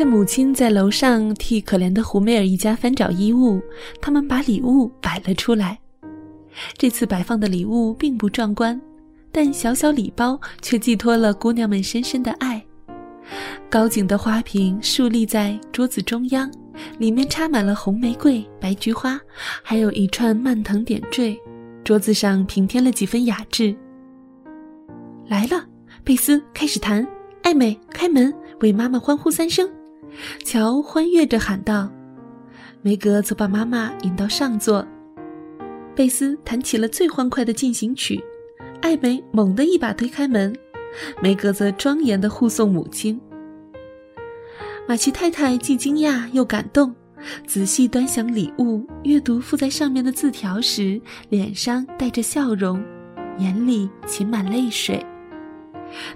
趁母亲在楼上替可怜的胡梅尔一家翻找衣物，他们把礼物摆了出来。这次摆放的礼物并不壮观，但小小礼包却寄托了姑娘们深深的爱。高景的花瓶竖立在桌子中央，里面插满了红玫瑰、白菊花，还有一串蔓藤点缀。桌子上平添了几分雅致。来了，贝斯开始弹，艾美开门为妈妈欢呼三声。乔欢悦着喊道：“梅格则把妈妈引到上座。”贝斯弹起了最欢快的进行曲，艾美猛地一把推开门，梅格则庄严地护送母亲。马奇太太既惊讶又感动，仔细端详礼物，阅读附在上面的字条时，脸上带着笑容，眼里噙满泪水。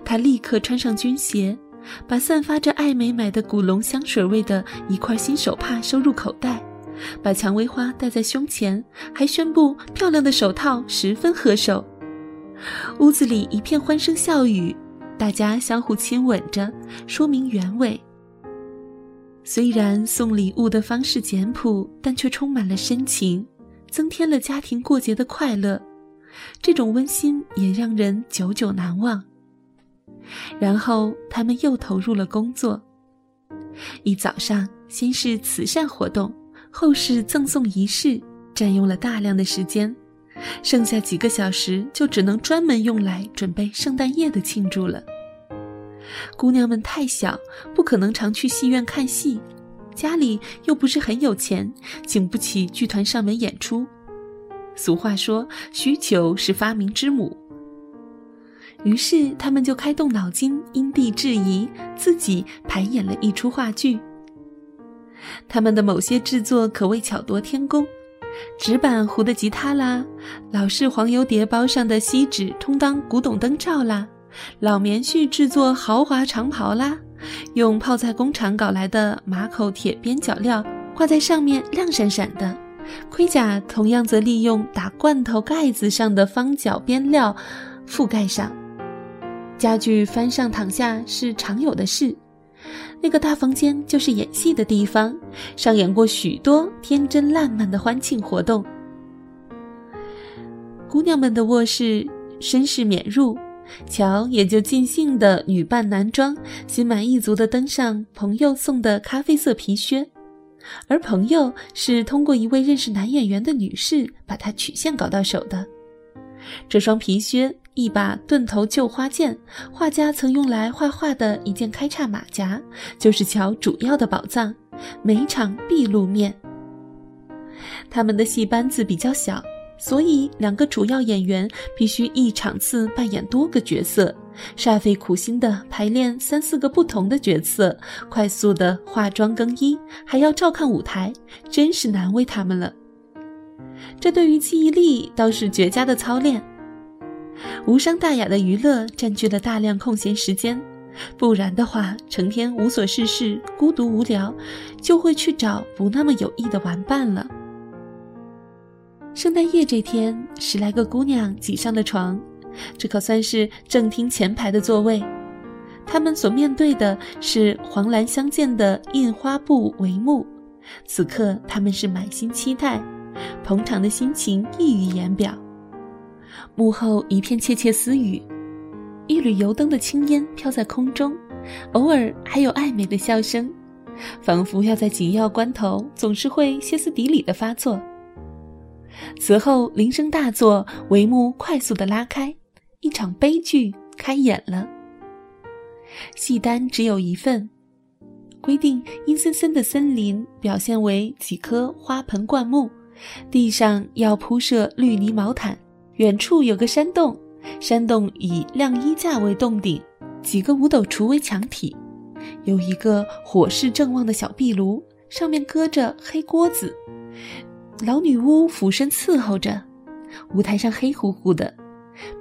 她立刻穿上军鞋。把散发着艾美买的古龙香水味的一块新手帕收入口袋，把蔷薇花戴在胸前，还宣布漂亮的手套十分合手。屋子里一片欢声笑语，大家相互亲吻着，说明原委。虽然送礼物的方式简朴，但却充满了深情，增添了家庭过节的快乐。这种温馨也让人久久难忘。然后他们又投入了工作。一早上，先是慈善活动，后是赠送仪式，占用了大量的时间。剩下几个小时，就只能专门用来准备圣诞夜的庆祝了。姑娘们太小，不可能常去戏院看戏，家里又不是很有钱，请不起剧团上门演出。俗话说：“需求是发明之母。”于是他们就开动脑筋，因地制宜，自己排演了一出话剧。他们的某些制作可谓巧夺天工：纸板糊的吉他啦，老式黄油碟包上的锡纸充当古董灯罩啦，老棉絮制作豪华长袍啦，用泡菜工厂搞来的马口铁边角料挂在上面亮闪闪的，盔甲同样则利用打罐头盖子上的方角边料覆盖上。家具翻上躺下是常有的事，那个大房间就是演戏的地方，上演过许多天真烂漫的欢庆活动。姑娘们的卧室绅士免入，乔也就尽兴的女扮男装，心满意足的登上朋友送的咖啡色皮靴，而朋友是通过一位认识男演员的女士把他曲线搞到手的，这双皮靴。一把钝头旧花剑，画家曾用来画画的一件开叉马甲，就是乔主要的宝藏，每场必露面。他们的戏班子比较小，所以两个主要演员必须一场次扮演多个角色，煞费苦心的排练三四个不同的角色，快速的化妆更衣，还要照看舞台，真是难为他们了。这对于记忆力倒是绝佳的操练。无伤大雅的娱乐占据了大量空闲时间，不然的话，成天无所事事、孤独无聊，就会去找不那么有益的玩伴了。圣诞夜这天，十来个姑娘挤上了床，这可算是正厅前排的座位。她们所面对的是黄蓝相间的印花布帷幕，此刻她们是满心期待，捧场的心情溢于言表。幕后一片窃窃私语，一缕油灯的青烟飘在空中，偶尔还有暧昧的笑声，仿佛要在紧要关头总是会歇斯底里的发作。此后铃声大作，帷幕快速的拉开，一场悲剧开演了。戏单只有一份，规定阴森森的森林表现为几棵花盆灌木，地上要铺设绿泥毛毯。远处有个山洞，山洞以晾衣架为洞顶，几个五斗橱为墙体，有一个火势正旺的小壁炉，上面搁着黑锅子，老女巫俯身伺候着。舞台上黑乎乎的，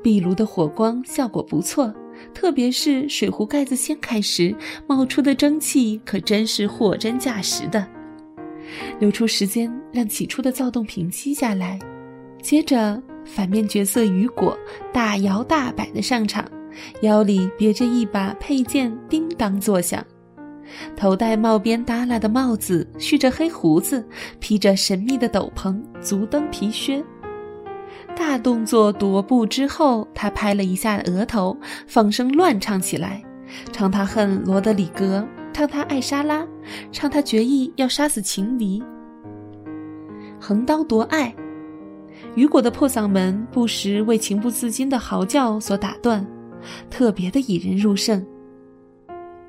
壁炉的火光效果不错，特别是水壶盖子掀开时冒出的蒸汽，可真是货真价实的。留出时间让起初的躁动平息下来，接着。反面角色雨果大摇大摆地上场，腰里别着一把佩剑，叮当作响。头戴帽边耷拉的帽子，蓄着黑胡子，披着神秘的斗篷，足蹬皮靴。大动作踱步之后，他拍了一下额头，放声乱唱起来，唱他恨罗德里格，唱他爱莎拉，唱他决意要杀死情敌。横刀夺爱，雨果的破嗓门不时为情不自禁的嚎叫所打断，特别的引人入胜。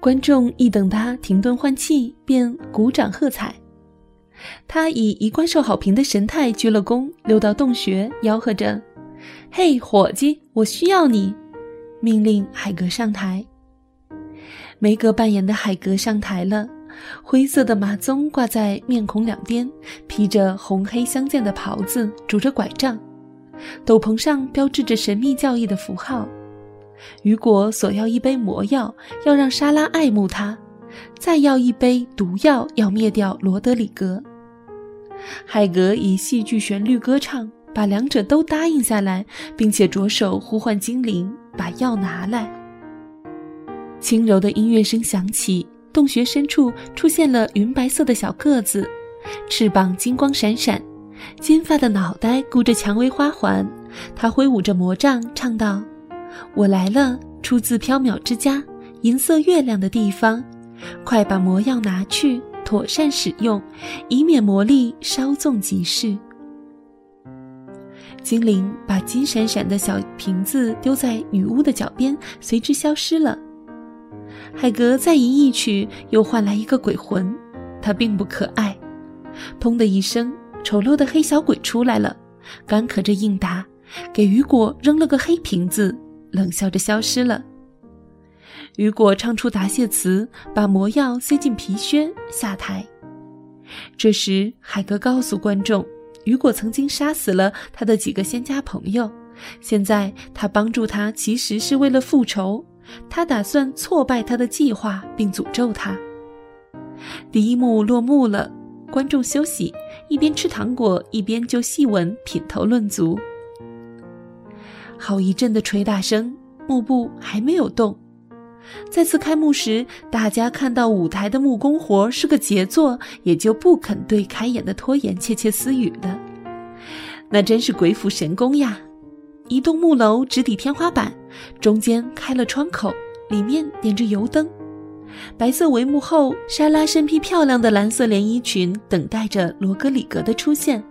观众一等他停顿换气，便鼓掌喝彩。他以一贯受好评的神态鞠了躬，溜到洞穴，吆喝着：“嘿，伙计，我需要你！”命令海格上台。梅格扮演的海格上台了，灰色的马鬃挂在面孔两边，披着红黑相间的袍子，拄着拐杖，斗篷上标志着神秘教义的符号。雨果索要一杯魔药，要让莎拉爱慕他；再要一杯毒药，要灭掉罗德里格。海格以戏剧旋律歌唱，把两者都答应下来，并且着手呼唤精灵，把药拿来。轻柔的音乐声响起，洞穴深处出现了云白色的小个子，翅膀金光闪闪，金发的脑袋箍着蔷薇花环。他挥舞着魔杖，唱道。我来了，出自缥缈之家，银色月亮的地方。快把魔药拿去，妥善使用，以免魔力稍纵即逝。精灵把金闪闪的小瓶子丢在女巫的脚边，随之消失了。海格再吟一曲，又换来一个鬼魂，他并不可爱。砰的一声，丑陋的黑小鬼出来了，干咳着应答，给雨果扔了个黑瓶子。冷笑着消失了。雨果唱出答谢词，把魔药塞进皮靴，下台。这时，海格告诉观众，雨果曾经杀死了他的几个仙家朋友，现在他帮助他其实是为了复仇。他打算挫败他的计划，并诅咒他。第一幕落幕了，观众休息，一边吃糖果，一边就戏文品头论足。好一阵的捶打声，幕布还没有动。再次开幕时，大家看到舞台的木工活是个杰作，也就不肯对开演的拖延窃窃私语了。那真是鬼斧神工呀！一栋木楼直抵天花板，中间开了窗口，里面点着油灯。白色帷幕后，莎拉身披漂亮的蓝色连衣裙，等待着罗格里格的出现。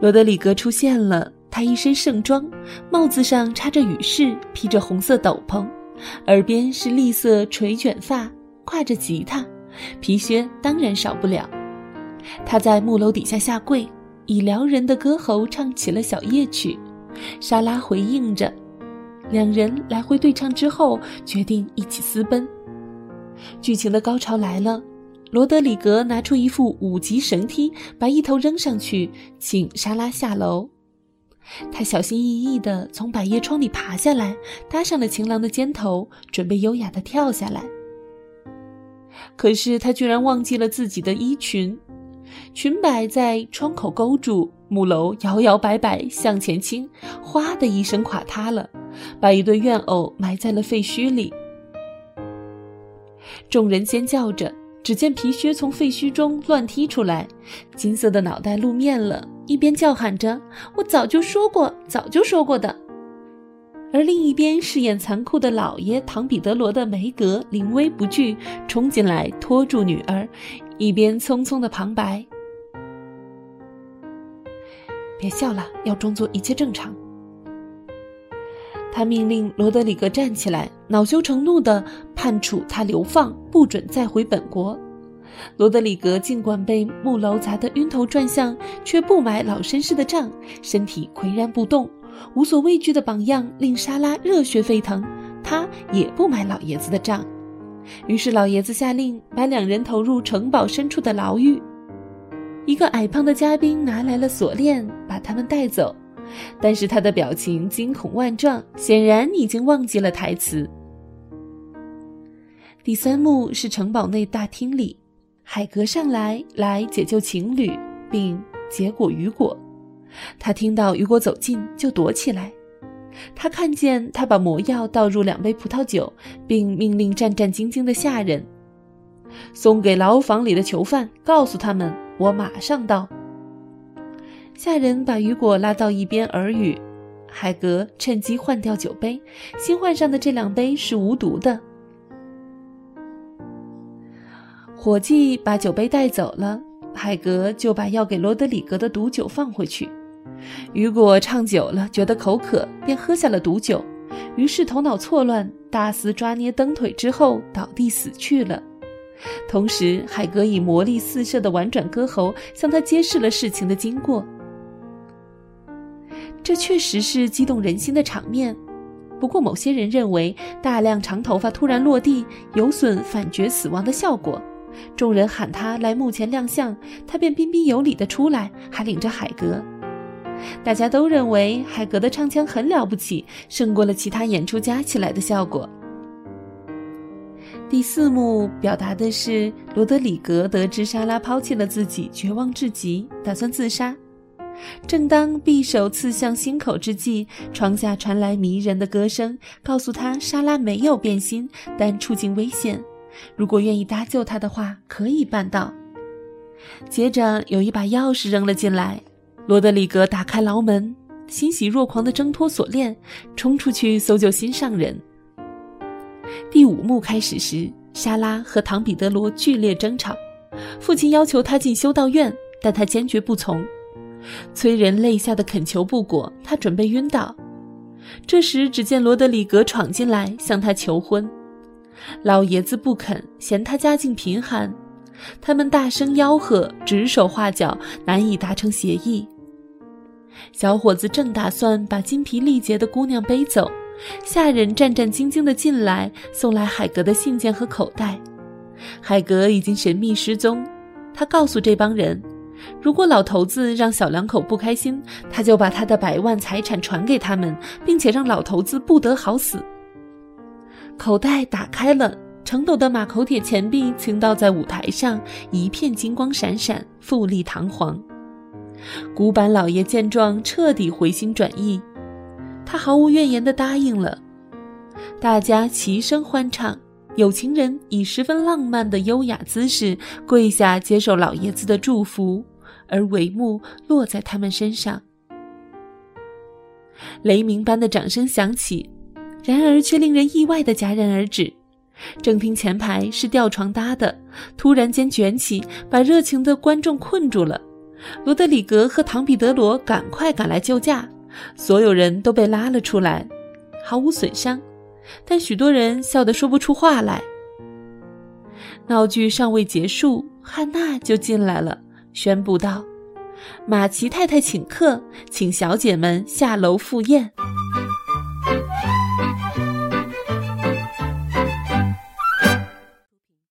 罗德里格出现了。他一身盛装，帽子上插着羽饰，披着红色斗篷，耳边是栗色垂卷发，挎着吉他，皮靴当然少不了。他在木楼底下下跪，以撩人的歌喉唱起了小夜曲。莎拉回应着，两人来回对唱之后，决定一起私奔。剧情的高潮来了，罗德里格拿出一副五级绳梯，把一头扔上去，请莎拉下楼。他小心翼翼地从百叶窗里爬下来，搭上了情郎的肩头，准备优雅地跳下来。可是他居然忘记了自己的衣裙，裙摆在窗口勾住，木楼摇摇摆摆向前倾，哗的一声垮塌了，把一对怨偶埋在了废墟里。众人尖叫着。只见皮靴从废墟中乱踢出来，金色的脑袋露面了，一边叫喊着：“我早就说过，早就说过的。”而另一边饰演残酷的老爷唐彼得罗的梅格临危不惧，冲进来拖住女儿，一边匆匆的旁白：“别笑了，要装作一切正常。”他命令罗德里格站起来，恼羞成怒地判处他流放，不准再回本国。罗德里格尽管被木楼砸得晕头转向，却不买老绅士的账，身体岿然不动，无所畏惧的榜样令莎拉热血沸腾。他也不买老爷子的账，于是老爷子下令把两人投入城堡深处的牢狱。一个矮胖的嘉宾拿来了锁链，把他们带走。但是他的表情惊恐万状，显然已经忘记了台词。第三幕是城堡内大厅里，海格上来来解救情侣，并结果雨果。他听到雨果走近，就躲起来。他看见他把魔药倒入两杯葡萄酒，并命令战战兢兢的下人送给牢房里的囚犯，告诉他们我马上到。下人把雨果拉到一边耳语，海格趁机换掉酒杯，新换上的这两杯是无毒的。伙计把酒杯带走了，海格就把要给罗德里格的毒酒放回去。雨果唱久了，觉得口渴，便喝下了毒酒，于是头脑错乱，大肆抓捏蹬腿之后倒地死去了。同时，海格以魔力四射的婉转歌喉向他揭示了事情的经过。这确实是激动人心的场面，不过某些人认为大量长头发突然落地有损反角死亡的效果，众人喊他来墓前亮相，他便彬彬有礼地出来，还领着海格。大家都认为海格的唱腔很了不起，胜过了其他演出加起来的效果。第四幕表达的是罗德里格得知莎拉抛弃了自己，绝望至极，打算自杀。正当匕首刺向心口之际，窗下传来迷人的歌声，告诉他莎拉没有变心，但处境危险。如果愿意搭救他的话，可以办到。接着有一把钥匙扔了进来。罗德里格打开牢门，欣喜若狂地挣脱锁链，冲出去搜救心上人。第五幕开始时，莎拉和唐彼得罗剧烈争吵，父亲要求他进修道院，但他坚决不从，催人泪下的恳求不果，他准备晕倒。这时，只见罗德里格闯进来向他求婚，老爷子不肯，嫌他家境贫寒，他们大声吆喝，指手画脚，难以达成协议。小伙子正打算把精疲力竭的姑娘背走，下人战战兢兢地进来，送来海格的信件和口袋。海格已经神秘失踪。他告诉这帮人，如果老头子让小两口不开心，他就把他的百万财产传给他们，并且让老头子不得好死。口袋打开了，成斗的马口铁钱币倾倒在舞台上，一片金光闪闪，富丽堂皇。古板老爷见状，彻底回心转意，他毫无怨言地答应了。大家齐声欢唱，有情人以十分浪漫的优雅姿势跪下接受老爷子的祝福，而帷幕落在他们身上。雷鸣般的掌声响起，然而却令人意外的戛然而止。正厅前排是吊床搭的，突然间卷起，把热情的观众困住了。罗德里格和唐彼得罗赶快赶来救驾，所有人都被拉了出来，毫无损伤，但许多人笑得说不出话来。闹剧尚未结束，汉娜就进来了，宣布道：“马奇太太请客，请小姐们下楼赴宴。”